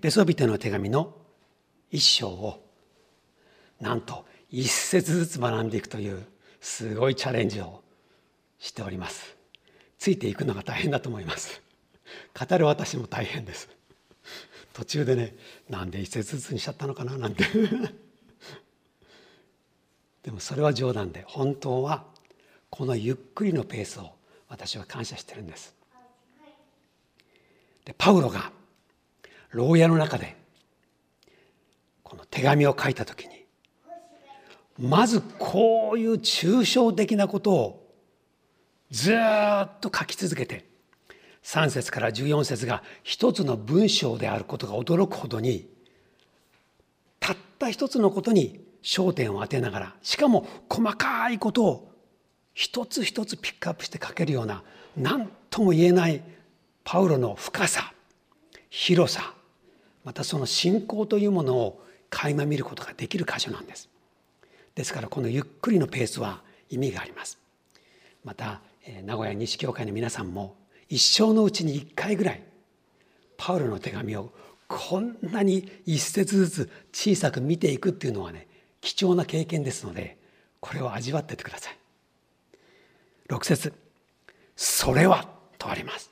ペソビテの手紙の一章をなんと一節ずつ学んでいくというすごいチャレンジをしております。ついていくのが大変だと思います。語る私も大変です。途中でねなんで一節ずつにしちゃったのかななんて。でもそれは冗談で本当はこのゆっくりのペースを私は感謝してるんです。でパウロが牢屋の中でこの手紙を書いた時にまずこういう抽象的なことをずっと書き続けて3節から14節が一つの文章であることが驚くほどにたった一つのことに焦点を当てながらしかも細かいことを一つ一つピックアップして書けるような何とも言えないパウロの深さ広さまたその信仰というものを垣間見ることができる箇所なんです。ですからこのゆっくりのペースは意味があります。また名古屋西教会の皆さんも一生のうちに一回ぐらいパウロの手紙をこんなに一節ずつ小さく見ていくっていうのはね貴重な経験ですのでこれを味わっててください。6節それは」とあります。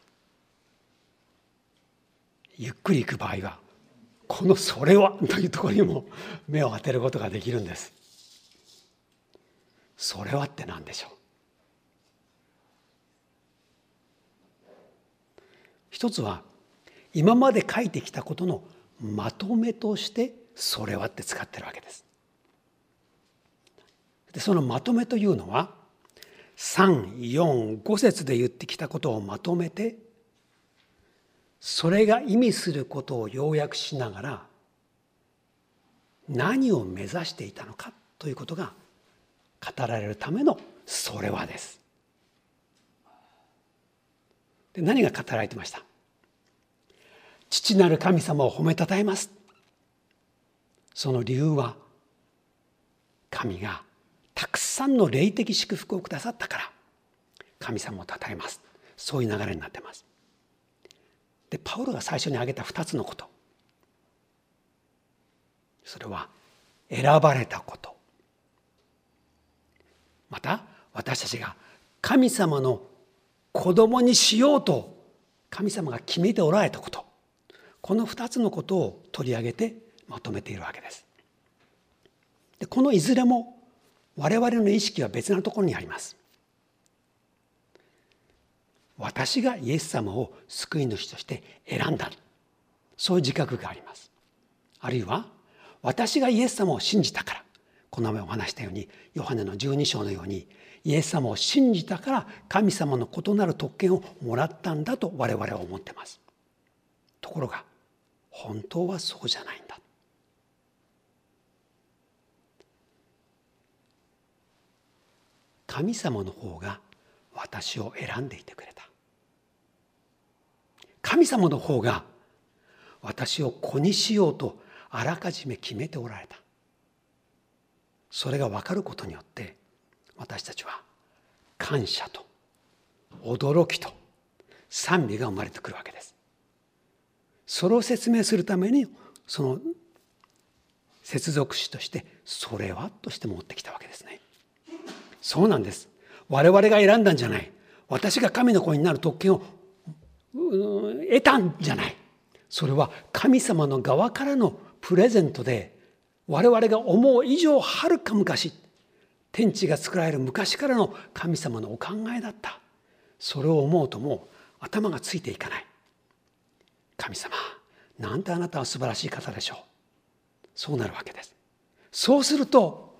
ゆっくりいく場合はこの「それは」というところにも目を当てることができるんですそれはって何でしょう？一つは今まで書いてきたことのまとめとして「それは」って使ってるわけです。でそのまとめというのは345節で言ってきたことをまとめてそれが意味することを要約しながら何を目指していたのかということが語られるためのそれはです。で何が語られてました？父なる神様を褒めたたえます。その理由は神がたくさんの霊的祝福をくださったから神様をたたえます。そういう流れになってます。でパウロが最初に挙げた2つのことそれは選ばれたことまた私たちが神様の子供にしようと神様が決めておられたことこの2つのことを取り上げてまとめているわけです。でこのいずれも我々の意識は別なところにあります。私がイエス様を救い主として選んだ。そういう自覚があります。あるいは私がイエス様を信じたから。この前お話したようにヨハネの12章のようにイエス様を信じたから神様の異なる特権をもらったんだと我々は思ってます。ところが本当はそうじゃないんだ。神様の方が私を選んでいてくれた。神様の方が私を子にしようとあらかじめ決めておられたそれが分かることによって私たちは感謝と驚きと賛美が生まれてくるわけです。それを説明するためにその接続詞として「それは」として持ってきたわけですね。そうなんです。我々が選んだんじゃない。私が神の子になる特権を得たんじゃない。それは神様の側からのプレゼントで我々が思う以上はるか昔天地が作られる昔からの神様のお考えだった。それを思うともう頭がついていかない。神様なんてあなたは素晴らしい方でしょう。そうなるわけです。そうすると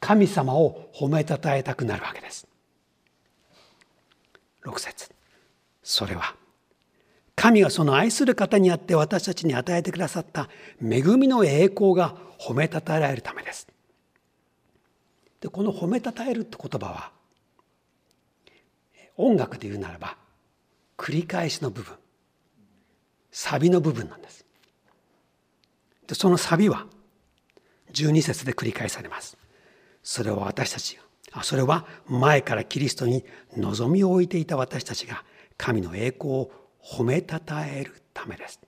神様を褒めたたえたくなるわけです。6節。それは神がその愛する方にあって私たちに与えてくださった恵みの栄光が褒めたたえられるためです。でこの褒めたたえるって言葉は音楽で言うならば繰り返しの部分サビの部分なんです。でそのサビは12節で繰り返されます。それは私たちあそれは前からキリストに望みを置いていた私たちが神の栄光を褒めたたえるためです。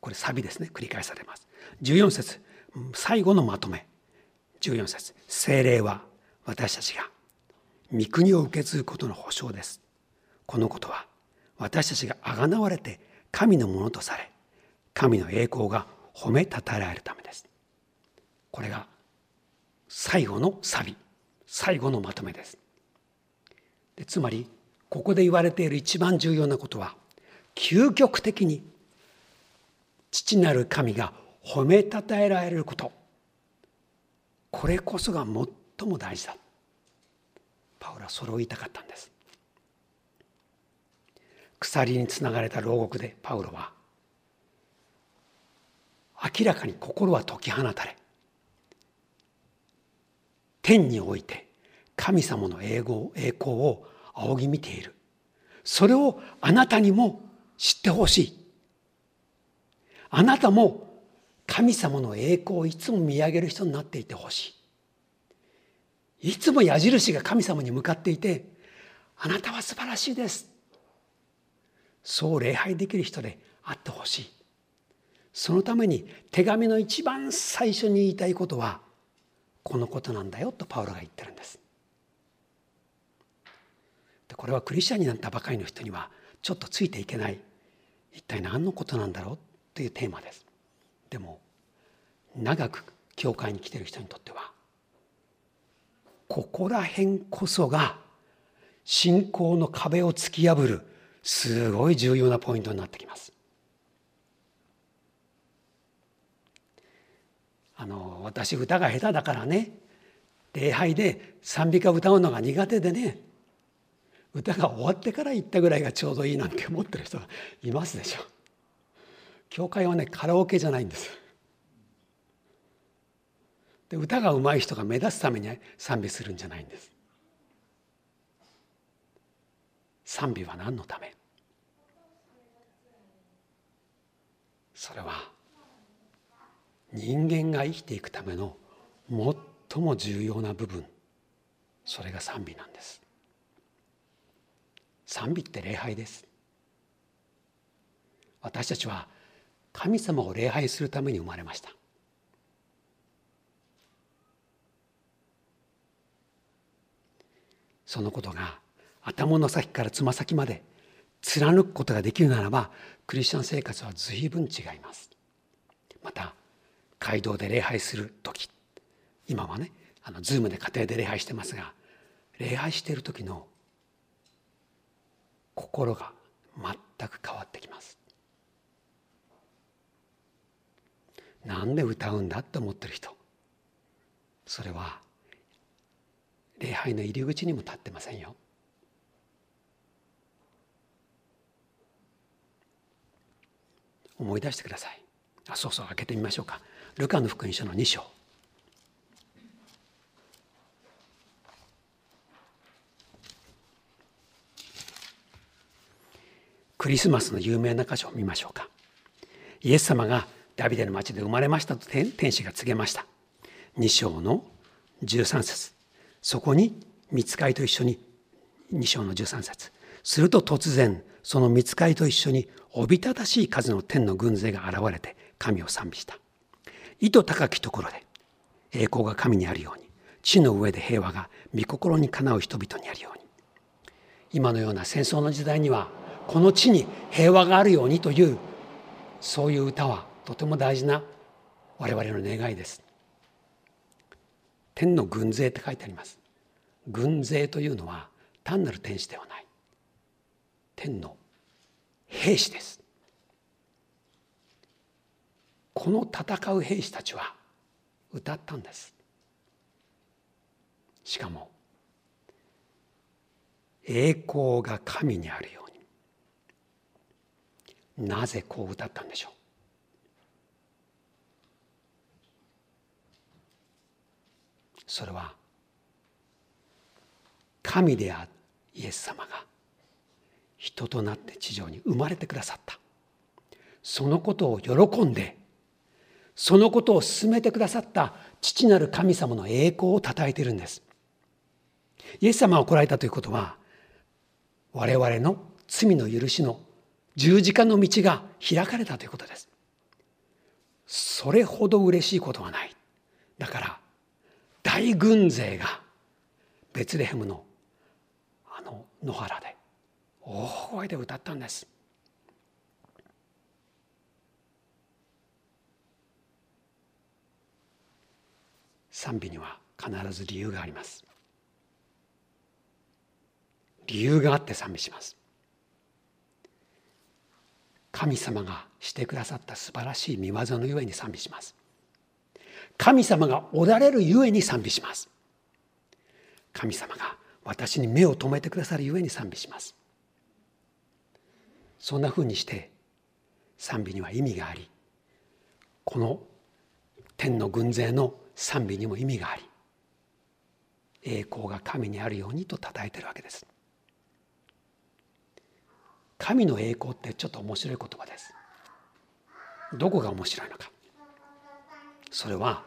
これサビですね。繰り返されます。14節。最後のまとめ。14節。精霊は私たちが御国を受け継ぐことの保証です。このことは私たちがあがなわれて神のものとされ神の栄光が褒めたたえられるためです。これが最後のサビ。最後のまとめです。でつまりここで言われている一番重要なことは究極的に父なる神が褒めたたえられること。これこそが最も大事だ。パウロはそれを言いたかったんです。鎖につながれた牢獄でパウロは明らかに心は解き放たれ天において神様の栄光栄光を仰ぎ見ている。それをあなたにも知ってほしい。あなたも神様の栄光をいつも見上げる人になっていてほしい。いつも矢印が神様に向かっていてあなたは素晴らしいです。そう礼拝できる人であってほしい。そのために手紙の一番最初に言いたいことはこのことなんだよとパウロが言ってるんです。でこれはクリスチャンになったばかりの人にはちょっとついていけない。一体何のことなんだろうというテーマです。でも長く教会に来てる人にとってはここら辺こそが信仰の壁を突き破るすごい重要なポイントになってきます。あの私歌が下手だからね。礼拝で賛美歌歌うのが苦手でね。歌が終わってから行ったぐらいがちょうどいいなんて思ってる人がいますでしょ。教会はねカラオケじゃないんです。で歌が上手い人が目立つために賛美するんじゃないんです。賛美は何のため？それは人間が生きていくための最も重要な部分それが賛美なんです賛美って礼拝です。私たちは神様を礼拝するために生まれました。そのことが頭の先からつま先まで貫くことができるならばクリスチャン生活は随分違います。また街道で礼拝する時今はねあのズームで家庭で礼拝してますが礼拝している時の心が全く変わってきます。なんで歌うんだって思ってる人。それは礼拝の入り口にも立ってませんよ。思い出してください。あそうそう開けてみましょうか。ルカの福音書の2章。クリスマスの有名な箇所を見ましょうか。イエス様がダビデの町で生まれましたと天使が告げました。2章の13節。そこに見つかりと一緒に。2章の13節。すると突然その見つかりと一緒におびただしい数の天の軍勢が現れて神を賛美した。意図高きところで栄光が神にあるように。地の上で平和が御心にかなう人々にあるように。今のような戦争の時代にはこの地に平和があるようにというそういう歌はとても大事な我々の願いです。天の軍勢って書いてあります。軍勢というのは単なる天使ではない。天の兵士です。この戦う兵士たちは歌ったんです。しかも栄光が神にあるよなぜこう歌ったんでしょう？それは神であるイエス様が人となって地上に生まれてくださった。そのことを喜んでそのことを進めてくださった父なる神様の栄光をたたえているんです。イエス様が来られたということは我々の罪の許しの十字架の道が開かれたということです。それほど嬉しいことはない。だから大軍勢がベツレヘムのあの野原で大声で歌ったんです。賛美には必ず理由があります。理由があって賛美します。神様がしてくださった素晴らしい見業のゆえに賛美します。神様がおられるゆえに賛美します。神様が私に目を留めてくださるゆえに賛美します。そんなふうにして賛美には意味がありこの天の軍勢の賛美にも意味があり栄光が神にあるようにと称えてるわけです。神の栄光ってちょっと面白い言葉です。どこが面白いのか。それは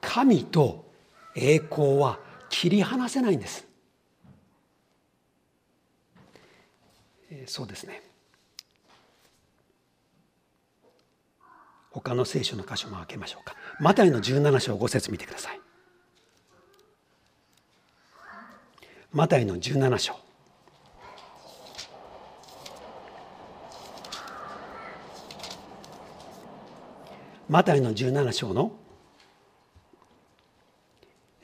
神と栄光は切り離せないんです。そうですね。他の聖書の箇所も開けましょうか。マタイの17章5節見てください。マタイの17章。マタイの17章の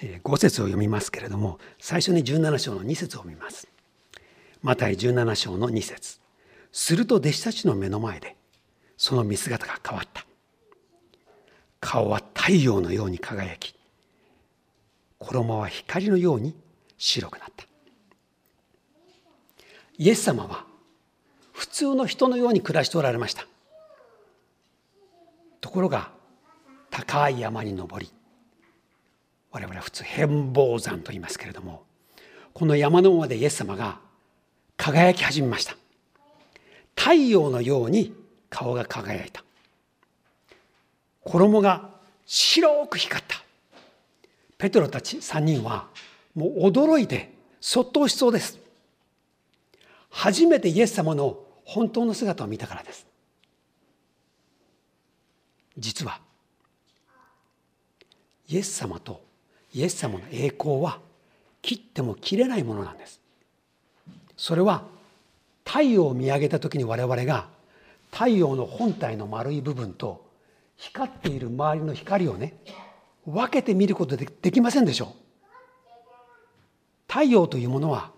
5節を読みますけれども最初に17章の2節を見ます。マタイ17章の2節。すると弟子たちの目の前でその見姿が変わった。顔は太陽のように輝き衣は光のように白くなった。イエス様は普通の人のように暮らしておられました。ところが高い山に登り我々は普通変貌山と言いますけれどもこの山の上でイエス様が輝き始めました。太陽のように顔が輝いた。衣が白く光った。ペトロたち3人はもう驚いてそっとしそうです。初めてイエス様の本当の姿を見たからです。実はイエス様とイエス様の栄光は切っても切れないものなんです。それは太陽を見上げた時に我々が太陽の本体の丸い部分と光っている周りの光をね分けて見ることでできませんでしょう。太陽というものは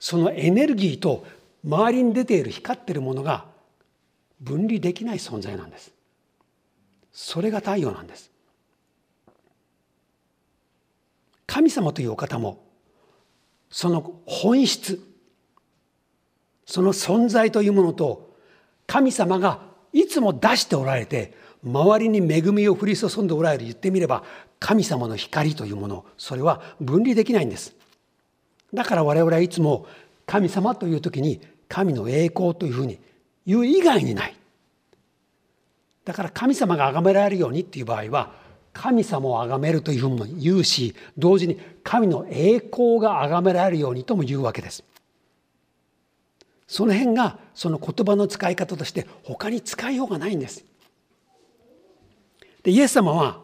そのエネルギーと周りに出ている光っているものが分離できない存在なんです。それが太陽なんです。神様というお方もその本質その存在というものと神様がいつも出しておられて周りに恵みを降り注んでおられる言ってみれば神様の光というものそれは分離できないんです。だから我々はいつも神様という時に神の栄光というふうに言う以外にない。だから神様が崇められるようにっていう場合は神様を崇めるというふうに言うし同時に神の栄光が崇められるようにとも言うわけです。その辺がその言葉の使い方として他に使いようがないんです。でイエス様は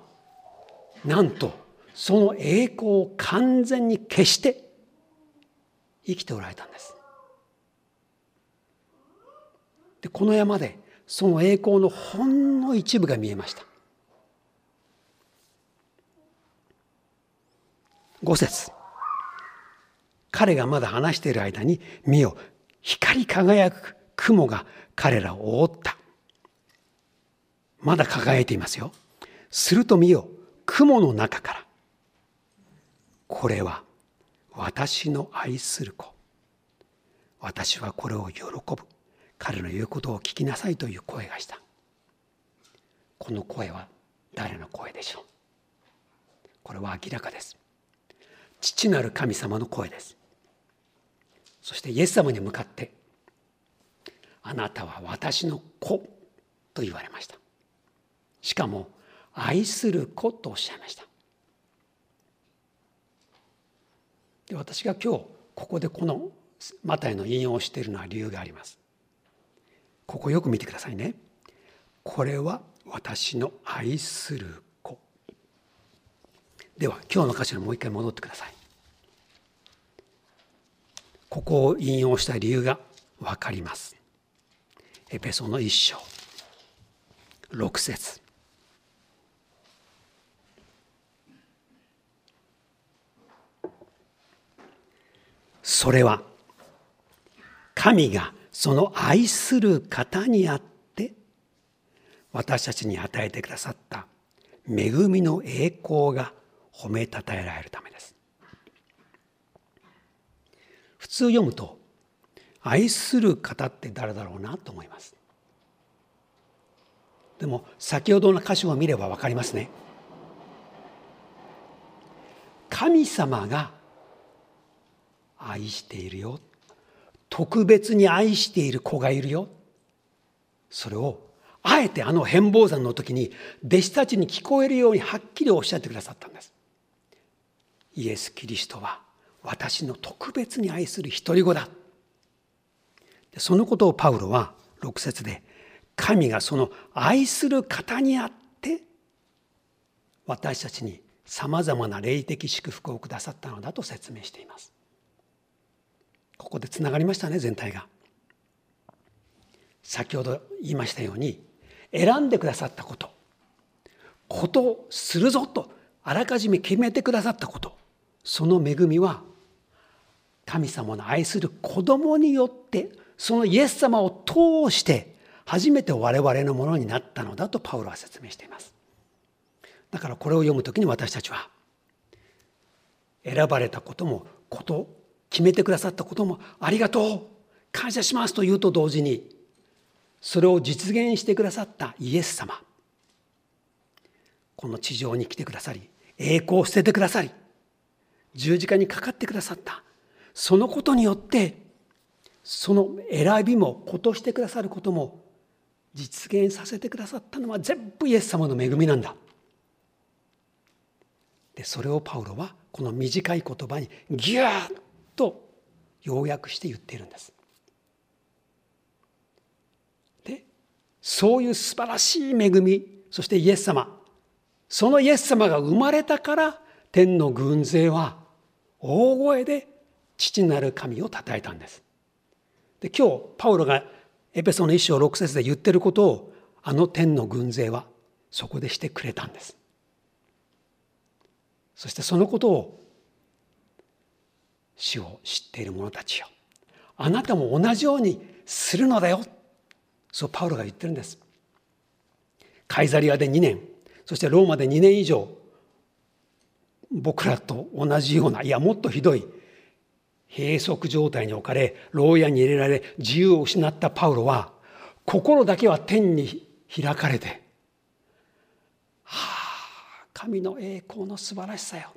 なんとその栄光を完全に消して生きておられたんです。でこの山でその栄光のほんの一部が見えました。五節。彼がまだ話している間に見よ光り輝く雲が彼らを覆った。まだ輝いていますよ。すると見よ雲の中から。これは私の愛する子。私はこれを喜ぶ。彼の言うことを聞きなさいという声がした。この声は誰の声でしょう？これは明らかです。父なる神様の声です。そしてイエス様に向かってあなたは私の子と言われました。しかも愛する子とおっしゃいました。で私が今日ここでこのマタイの引用をしているのは理由があります。ここよく見てくださいね。これは私の愛する子。では今日の箇所にもう一回戻ってください。ここを引用した理由が分かります。エペソの一章。六節。それは神がその愛する方にあって私たちに与えてくださった恵みの栄光が褒めたたえられるためです。普通読むと愛する方って誰だろうなと思います。でも先ほどの箇所を見れば分かりますね。神様が愛しているよ特別に愛している子がいるよ。それをあえてあの変貌山の時に弟子たちに聞こえるようにはっきりおっしゃってくださったんです。イエス・キリストは私の特別に愛する独り子だ。そのことをパウロは6節で神がその愛する方にあって私たちにさまざまな霊的祝福をくださったのだと説明しています。ここでつながりましたね全体が。先ほど言いましたように選んでくださったこと。ことをするぞとあらかじめ決めてくださったこと。その恵みは神様の愛する子供によってそのイエス様を通して初めて我々のものになったのだとパウロは説明しています。だからこれを読む時に私たちは選ばれたこともこと決めてくださったこともありがとう。感謝しますと言うと同時にそれを実現してくださったイエス様。この地上に来てくださり栄光を捨ててくださり十字架にかかってくださった。そのことによってその選びもことしてくださることも実現させてくださったのは全部イエス様の恵みなんだ。でそれをパウロはこの短い言葉にギューッと要約して言っているんです。でそういう素晴らしい恵みそしてイエス様そのイエス様が生まれたから天の軍勢は大声で父なる神を称えたんです。で今日パウロがエペソの一章六節で言ってることをあの天の軍勢はそこでしてくれたんです。そしてそのことを主を知っている者たちよ。あなたも同じようにするのだよ。そうパウロが言ってるんです。カイザリアで2年。そしてローマで2年以上。僕らと同じようないやもっとひどい閉塞状態に置かれ牢屋に入れられ自由を失ったパウロは心だけは天に開かれて「はあ神の栄光の素晴らしさよ」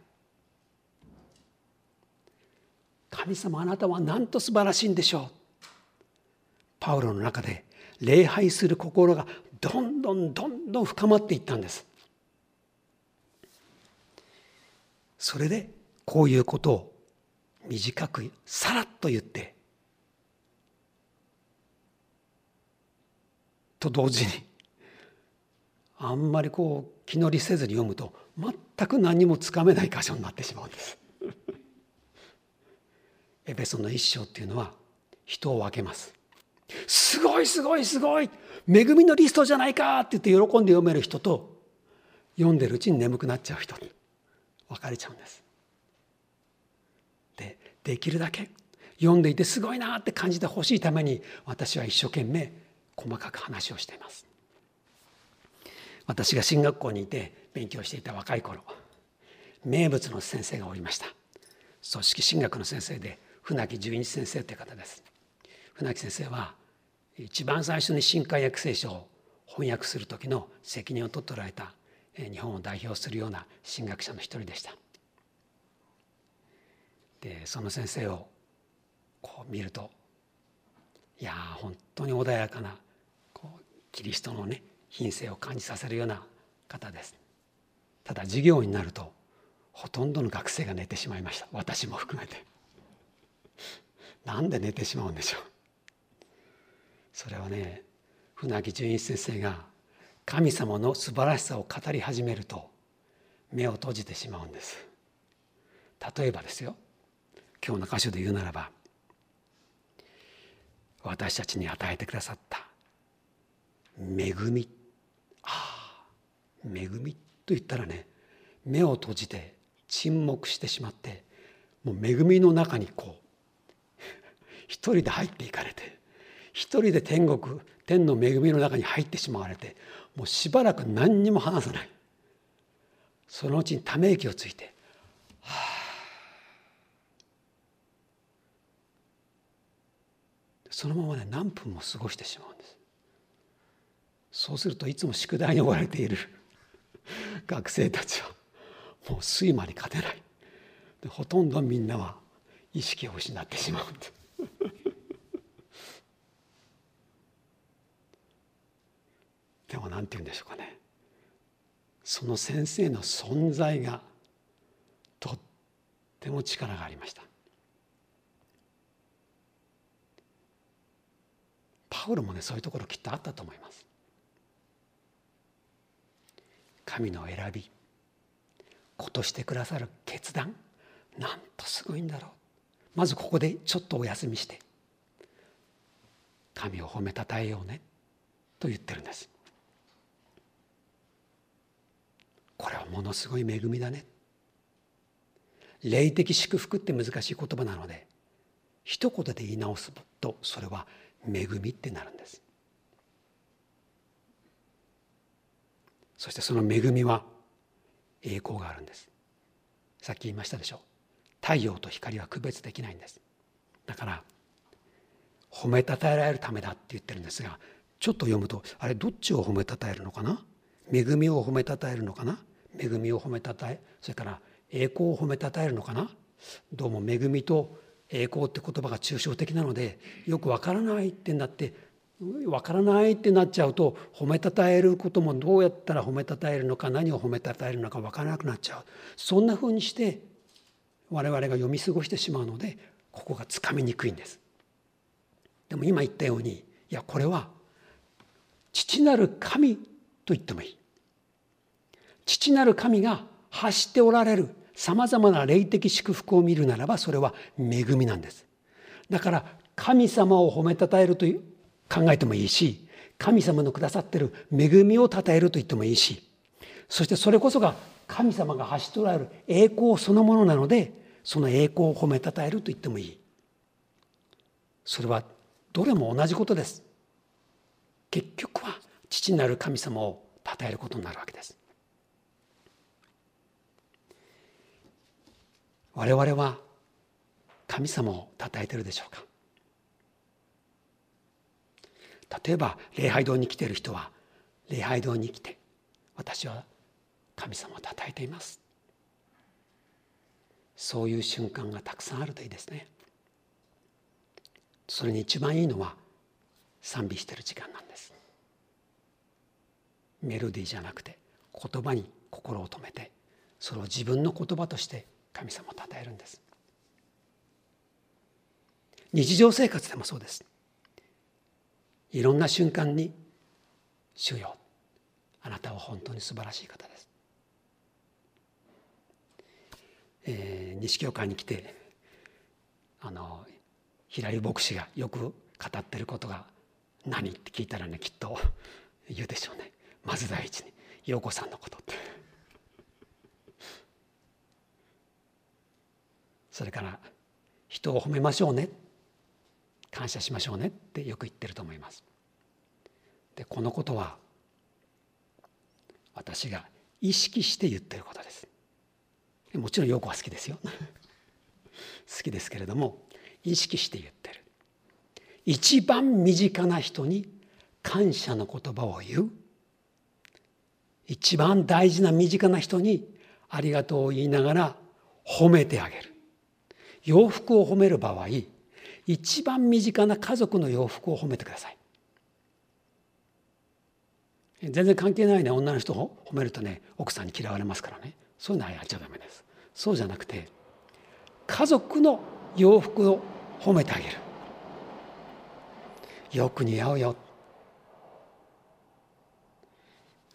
神様あなたはなんと素晴らしいんでしょう。パウロの中で礼拝する心がどんどんどんどん深まっていったんです。それでこういうことを短くさらっと言ってと同時にあんまりこう気乗りせずに読むと全く何もつかめない箇所になってしまうんです。エペソの一章っていうのは人を分けます。すごいすごいすごい。恵みのリストじゃないかって言って喜んで読める人と読んでるうちに眠くなっちゃう人に分かれちゃうんです。でできるだけ読んでいてすごいなって感じてほしいために私は一生懸命細かく話をしています。私が進学校にいて勉強していた若い頃名物の先生がおりました。組織進学の先生で船木十一先生という方です。船木先生は一番最初に新海訳聖書を翻訳する時の責任を取っておられた日本を代表するような神学者の一人でした。でその先生をこう見るといや本当に穏やかなこうキリストのね品性を感じさせるような方です。ただ授業になるとほとんどの学生が寝てしまいました。私も含めて。なんで寝てしまうんでしょう。それはね船木純一先生が神様の素晴らしさを語り始めると目を閉じてしまうんです。例えばですよ。今日の箇所で言うならば私たちに与えてくださった恵み。ああ恵みと言ったらね目を閉じて沈黙してしまってもう恵みの中にこう一人で入っていかれて一人で天国天の恵みの中に入ってしまわれてもうしばらく何にも話さない。そのうちにため息をついて「はあ」そのままね何分も過ごしてしまうんです。そうするといつも宿題に追われている 学生たちはもう睡魔に勝てない。でほとんどみんなは意識を失ってしまうんです。でも何て言うんでしょうかね。その先生の存在がとっても力がありました。パウロもねそういうところきっとあったと思います。神の選びことしてくださる決断なんとすごいんだろう。まずここでちょっとお休みして神を褒めたたえようねと言ってるんです。これはものすごい恵みだね。霊的祝福って難しい言葉なので一言で言い直すとそれは恵みってなるんです。そしてその恵みは栄光があるんです。さっき言いましたでしょう。太陽と光は区別できないんです。だから褒めたたえられるためだって言ってるんですがちょっと読むとあれどっちを褒めたたえるのかな？恵みを褒めたたえるのかな？恵みを褒めたたえそれから栄光を褒めたたえるのかな？どうも恵みと栄光って言葉が抽象的なのでよくわからないってなってわからないってなっちゃうと褒めたたえることもどうやったら褒めたたえるのか何を褒めたたえるのかわからなくなっちゃう。そんなふうにして我々が読み過ごしてしまうのでここがつかみにくいんです。でも今言ったようにいやこれは父なる神と言ってもいい。父なる神が発しておられるさまざまな霊的祝福を見るならばそれは恵みなんです。だから神様を褒めたたえるという考えてもいいし神様のくださってる恵みをたたえると言ってもいいしそしてそれこそが神様が発しておられる栄光そのものなのでその栄光を褒めたたえると言ってもいい。それはどれも同じことです。結局は父なる神様をたたえることになるわけです。我々は神様をたたえてるでしょうか？例えば礼拝堂に来ている人は礼拝堂に来て私は神様をたたえています。そういう瞬間がたくさんあるといいですね。それに一番いいのは賛美してる時間なんです。メロディーじゃなくて言葉に心を止めてそれを自分の言葉として神様をたたえるんです。日常生活でもそうです。いろんな瞬間に「主よあなたは本当に素晴らしい方です」えー、西教会に来てあの平井牧師がよく語ってることが何って聞いたらねきっと言うでしょうね。まず第一に陽子さんのことって。それから人を褒めましょうね。感謝しましょうねってよく言ってると思います。でこのことは私が意識して言ってることです。もちろん陽子は好きですよ。好きですけれども意識して言ってる。一番身近な人に感謝の言葉を言う。一番大事な身近な人にありがとうを言いながら褒めてあげる。洋服を褒める場合一番身近な家族の洋服を褒めてください。全然関係ないね女の人を褒めるとね奥さんに嫌われますからね。そういうのはやっちゃダメです。そうじゃなくて家族の洋服を褒めてあげる。よく似合うよ。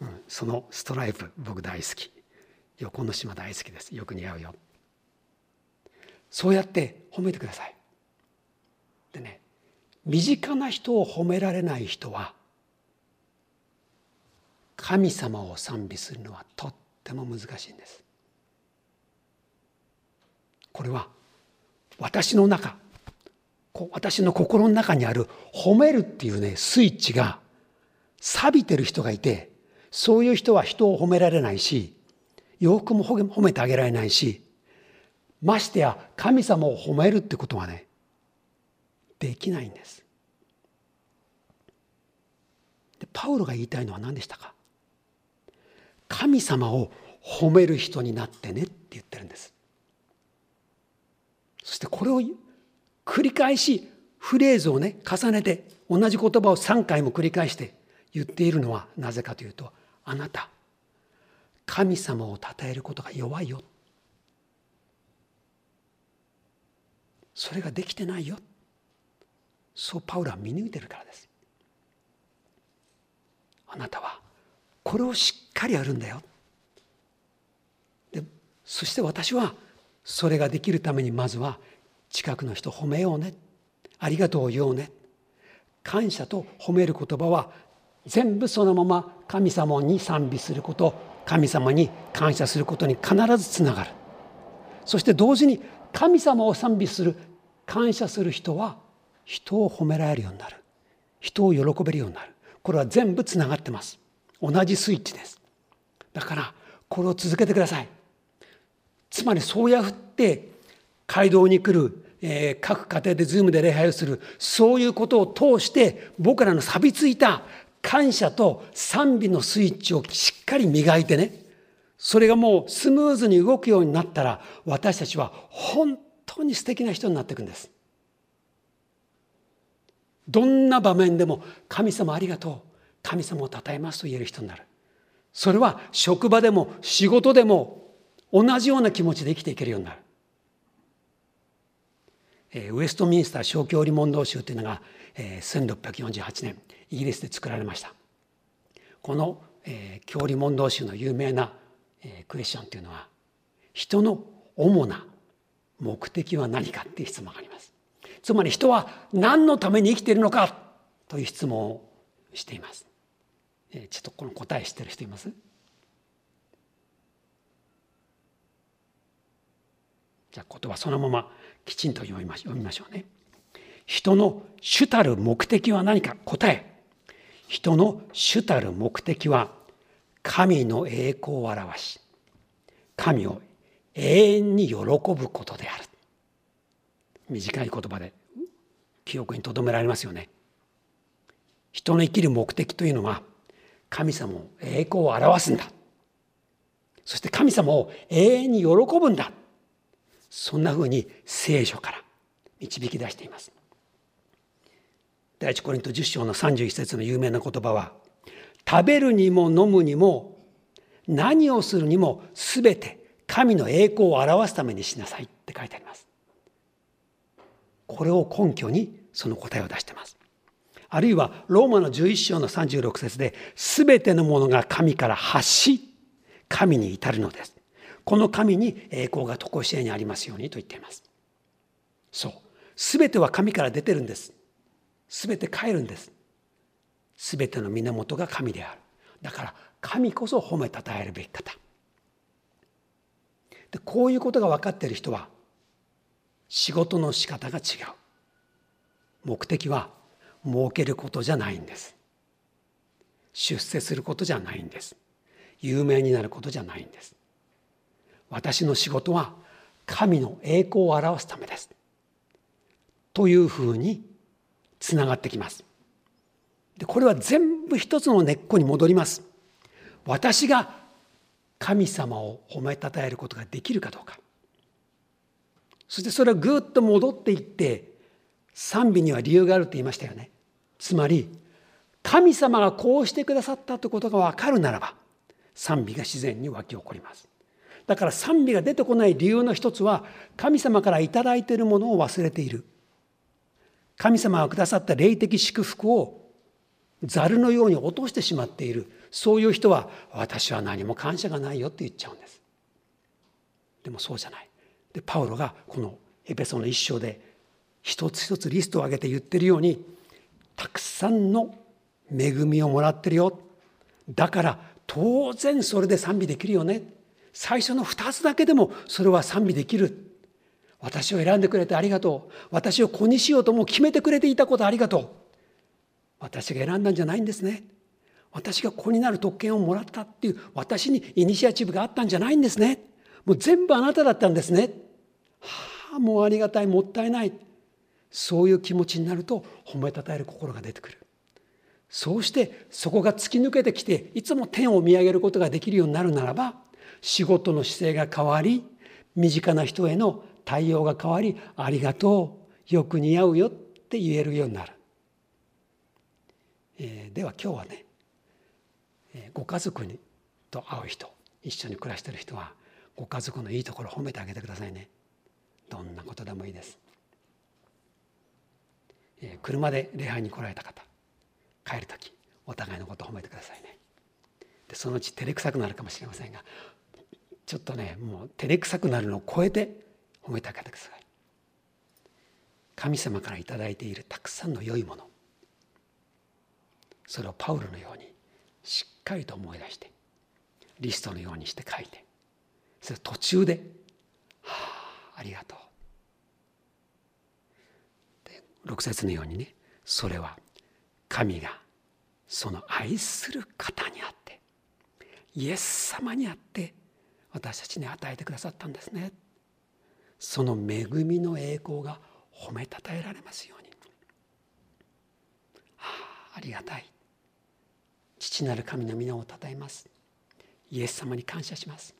うん、そのストライプ僕大好き。横の島大好きです。よく似合うよ。そうやって褒めてください。でね身近な人を褒められない人は神様を賛美するのはとってても難しいんです。これは私の中私の心の中にある褒めるっていうねスイッチが錆びてる人がいてそういう人は人を褒められないし洋服も褒めてあげられないしましてや神様を褒めるってことはねできないんです。でパウロが言いたいのは何でしたか？神様を褒める人になってねって言ってるんです。そしてこれを繰り返しフレーズをね重ねて同じ言葉を3回も繰り返して言っているのはなぜかというとあなた神様を称えることが弱いよ。それができてないよ。そうパウロは見抜いてるからです。あなたはこれをしっかりやるんだよ。でそして私はそれができるためにまずは近くの人褒めようね。ありがとうを言おうね。感謝と褒める言葉は全部そのまま神様に賛美すること。神様に感謝することに必ずつながる。そして同時に神様を賛美する感謝する人は人を褒められるようになる。人を喜べるようになる。これは全部つながってます。同じスイッチです。だからこれを続けてください。つまりそうやって街道に来る、えー、各家庭でズームで礼拝をするそういうことを通して僕らの錆びついた感謝と賛美のスイッチをしっかり磨いてねそれがもうスムーズに動くようになったら私たちは本当に素敵な人になっていくんです。どんな場面でも神様ありがとう。神様を称えますと言える人になる。それは職場でも仕事でも同じような気持ちで生きていけるようになる。えウエストミンスター小教理問答集というのがえ1648年イギリスで作られました。この教理問答集の有名なえクエスチョンというのは人の主な目的は何かっていう質問があります。つまり人は何のために生きているのかという質問をしています。ちょっとこの答え知ってる人います？じゃあ言葉そのままきちんと読みまし読みましょうね。人の主たる目的は何か？答え。人の主たる目的は神の栄光を表し、神を永遠に喜ぶことである。短い言葉で記憶に留められますよね。人の生きる目的というのは神様を栄光を表すんだ。そして神様を永遠に喜ぶんだ。そんなふうに聖書から導き出しています。第一コリント10章の31節の有名な言葉は食べるにも飲むにも何をするにも全て神の栄光を表すためにしなさいって書いてあります。これを根拠にその答えを出してます。あるいはローマの11章の36節で全てのものが神から発し神に至るのです。この神に栄光が常しえにありますようにと言っています。そう。全ては神から出てるんです。全て帰るんです。全ての源が神である。だから神こそ褒めたたえるべき方。でこういうことが分かっている人は仕事の仕方が違う。目的は儲けることじゃないんです。出世することじゃないんです。有名になることじゃないんです。私の仕事は神の栄光を表すためです。というふうにつながってきます。でこれは全部一つの根っこに戻ります。私が神様を褒めたたえることができるかどうか。そしてそれはぐっと戻っていって賛美には理由があるって言いましたよね。つまり神様がこうしてくださったということが分かるならば賛美が自然に湧き起こります。だから賛美が出てこない理由の一つは神様から頂いているものを忘れている。神様がくださった霊的祝福をざるのように落としてしまっている。そういう人は私は何も感謝がないよって言っちゃうんです。でもそうじゃない。でパウロがこのエペソの一章で一つ一つリストを上げて言ってるようにたくさんの恵みをもらってるよ。だから当然それで賛美できるよね。最初の2つだけでもそれは賛美できる。私を選んでくれてありがとう。私を子にしようともう決めてくれていたことありがとう。私が選んだんじゃないんですね。私が子になる特権をもらったっていう私にイニシアチブがあったんじゃないんですね。もう全部あなただったんですね。はあもうありがたいもったいない。そういう気持ちになると褒めたたえる心が出てくる。そうしてそこが突き抜けてきていつも天を見上げることができるようになるならば仕事の姿勢が変わり身近な人への対応が変わりありがとうよく似合うよって言えるようになる、えー、では今日はね、えー、ご家族にと会う人一緒に暮らしてる人はご家族のいいところ褒めてあげてくださいね。どんなことでもいいです、車で礼拝に来られた方帰る時お互いのことを褒めてくださいね。でそのうち照れくさくなるかもしれませんがちょっとねもう照れくさくなるのを超えて褒めてあげてください。神様から頂いているたくさんの良いものそれをパウロのようにしっかりと思い出してリストのようにして書いてそれ途中で「はあありがとう」で6節のようにねそれは神がその愛する方にあってイエス様にあって私たちに与えてくださったんですね。その恵みの栄光が褒めたたえられますように、はあ、ありがたい。父なる神の皆をたたえます。イエス様に感謝します。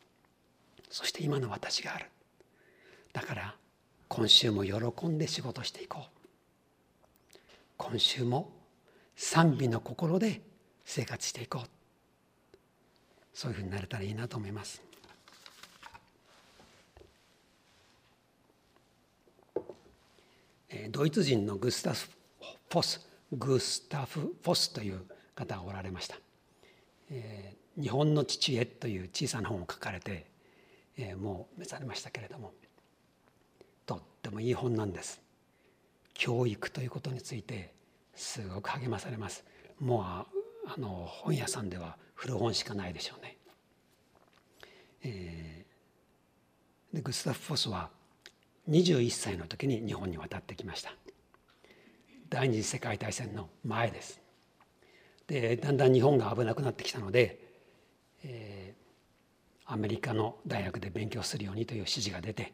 そして今の私がある。だから今週も喜んで仕事していこう。今週も賛美の心で生活していこう。そういうふうになれたらいいなと思います。ドイツ人のグスタフ・フォスグスタフ・フォスという方がおられました「えー、日本の父へ」という小さな本を書かれて、えー、もう召されましたけれどもとってもいい本なんです。教育ということについてすごく励まされます。もうあの本屋さんでは古本しかないでしょうね、えー、でグスタフ・フォスは21歳の時に日本に渡ってきました。第二次世界大戦の前です。でだんだん日本が危なくなってきたので、えー、アメリカの大学で勉強するようにという指示が出て、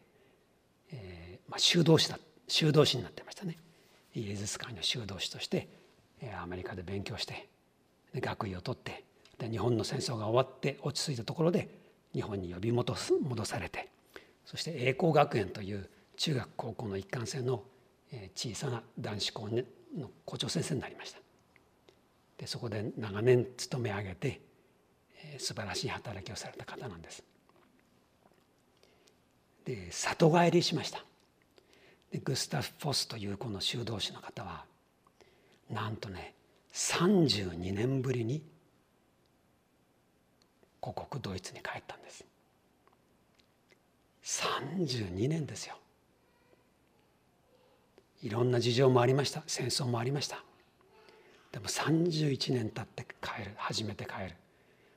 えーまあ、修道士だ修道士になってましたね。イエズス会の修道士としてアメリカで勉強して学位を取ってで日本の戦争が終わって落ち着いたところで日本に呼び戻す戻されてそして栄光学園という中学高校の一貫性の小さな男子校の校長先生になりました。でそこで長年勤め上げて素晴らしい働きをされた方なんです。で里帰りしました。でグスタフ・フォスというこの修道士の方はなんとね32年ぶりに故国ドイツに帰ったんです。32年ですよ。いろんな事情もありました。戦争もありました。でも31年経って帰る初めて帰る、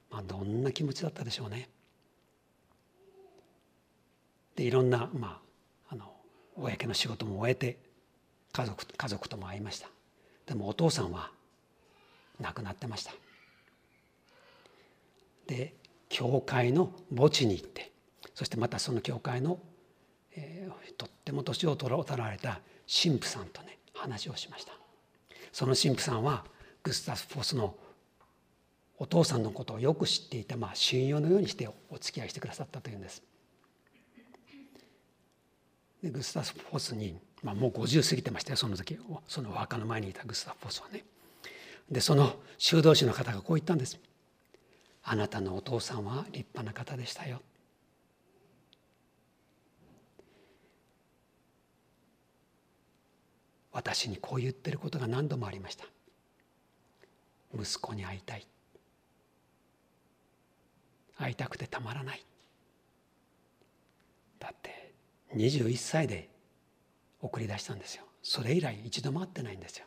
まあ、どんな気持ちだったでしょうね。でいろんな、まあ、公の仕事も終えて家族家族とも会いました。でもお父さんは亡くなってました。で教会の墓地に行ってそしてまたその教会の、えー、とっても年を取られた神父さんとね話をしました。その神父さんはグスタフ・フォスのお父さんのことをよく知っていた、まあ、親友のようにしてお付き合いしてくださったというんです。グスタフ・フォスに、まあ、もう50過ぎてましたよその時。そのお墓の前にいたグスタフ・フォスはね。でその修道士の方がこう言ったんです「あなたのお父さんは立派な方でしたよ」私にこう言ってることが何度もありました。息子に会いたい。会いたくてたまらない。だって21歳で送り出したんですよ。それ以来一度も会ってないんですよ。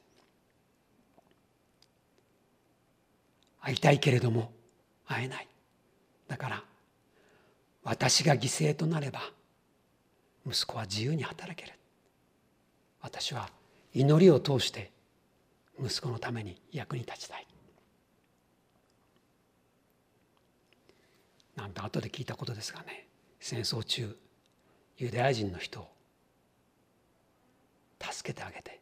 会いたいけれども会えない。だから私が犠牲となれば息子は自由に働ける。私は祈りを通して息子のために役に立ちたい。なんと後で聞いたことですがね戦争中ユダヤ人の人を助けてあげて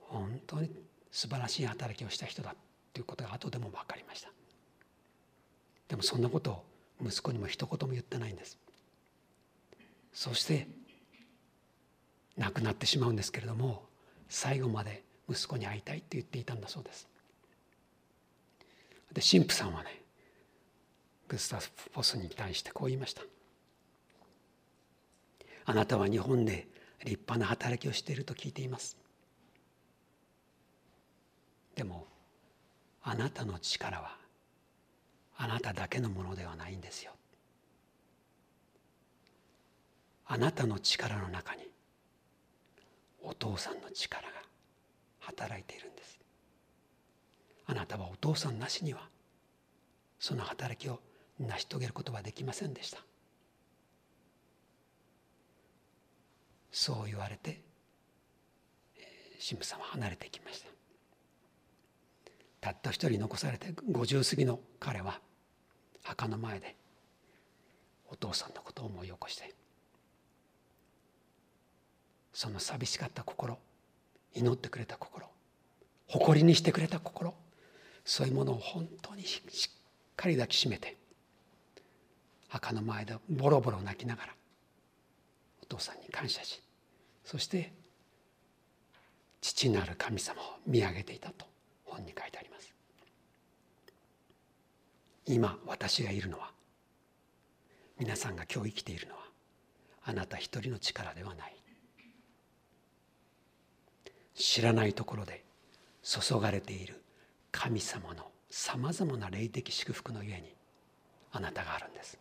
本当に素晴らしい働きをした人だということが後でも分かりました。でもそんなことを息子にも一言も言ってないんです。そして亡くなってしまうんですけれども最後まで息子に会いたいって言っていたんだそうです。で神父さんはねグスタフ・ポスに対してこう言いました。あなたは日本で立派な働きをしていると聞いています。でもあなたの力はあなただけのものではないんですよ。あなたの力の中にお父さんの力が働いているんです。あなたはお父さんなしにはその働きを成し遂げることはできませんでした。そう言われて神父さんは離れていきました。たった一人残されて50過ぎの彼は墓の前でお父さんのことを思い起こしてその寂しかった心祈ってくれた心誇りにしてくれた心そういうものを本当にしっかり抱きしめて墓の前でボロボロ泣きながら父さんに感謝しそして父なる神様を見上げていたと本に書いてあります。今私がいるのは皆さんが今日生きているのはあなた一人の力ではない。知らないところで注がれている神様のさまざまな霊的祝福のゆえにあなたがあるんです。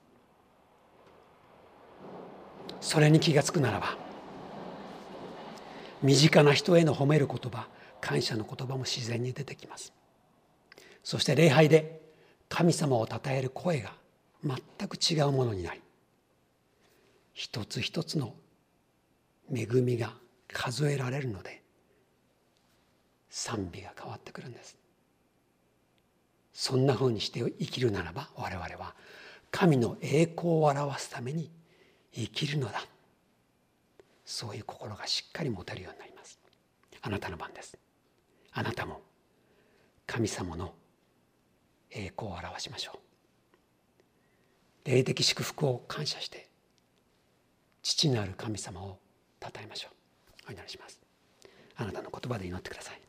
それに気が付くならば身近な人への褒める言葉感謝の言葉も自然に出てきます。そして礼拝で神様を称える声が全く違うものになり一つ一つの恵みが数えられるので賛美が変わってくるんです。そんなふうにして生きるならば我々は神の栄光を表すために生きるのだ。そういう心がしっかり持てるようになります。あなたの番です。あなたも神様の栄光を表しましょう。霊的祝福を感謝して父なる神様を称えましょう。お祈りします。あなたの言葉で祈ってください。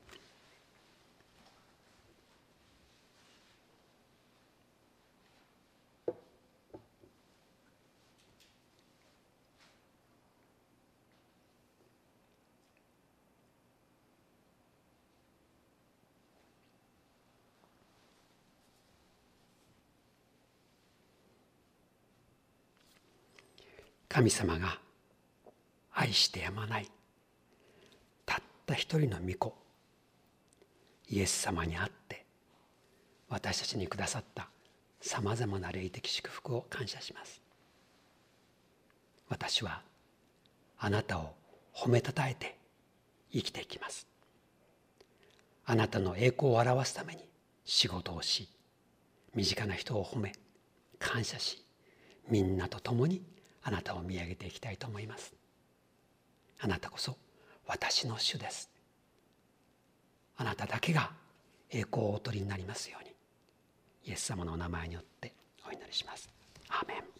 神様が愛してやまない。たった一人の御子イエス様にあって私たちにくださったさまざまな霊的祝福を感謝します。私はあなたを褒めたたえて生きていきます。あなたの栄光を表すために仕事をし身近な人を褒め感謝しみんなと共にあなたを見上げていきたいと思います。あなたこそ私の主です。あなただけが栄光をお取りになりますように。イエス様のお名前によってお祈りします。アーメン。